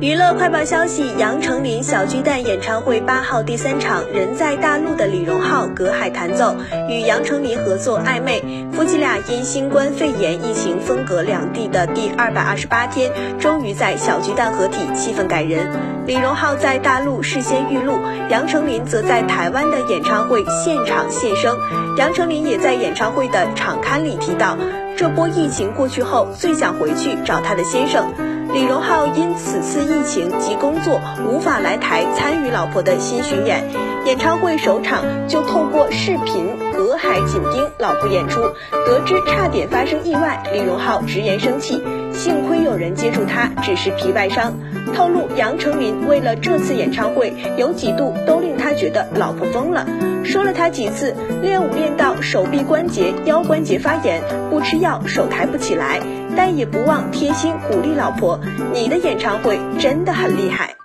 娱乐快报消息：杨丞琳小巨蛋演唱会八号第三场，人在大陆的李荣浩隔海弹奏，与杨丞琳合作暧昧。夫妻俩因新冠肺炎疫情分隔两地的第二百二十八天，终于在小巨蛋合体，气氛感人。李荣浩在大陆事先预录，杨丞琳则在台湾的演唱会现场现身。杨丞琳也在演唱会的场刊里提到，这波疫情过去后，最想回去找他的先生。李荣浩因此次疫情及工作无法来台参与老婆的新巡演，演唱会首场就透过视频隔海紧盯老婆演出。得知差点发生意外，李荣浩直言生气，幸亏有人接住他，只是皮外伤。透露杨丞琳为了这次演唱会，有几度都令他觉得老婆疯了，说了他几次练舞练到手臂关节、腰关节发炎，不吃药手抬不起来。但也不忘贴心鼓励老婆，你的演唱会真的很厉害。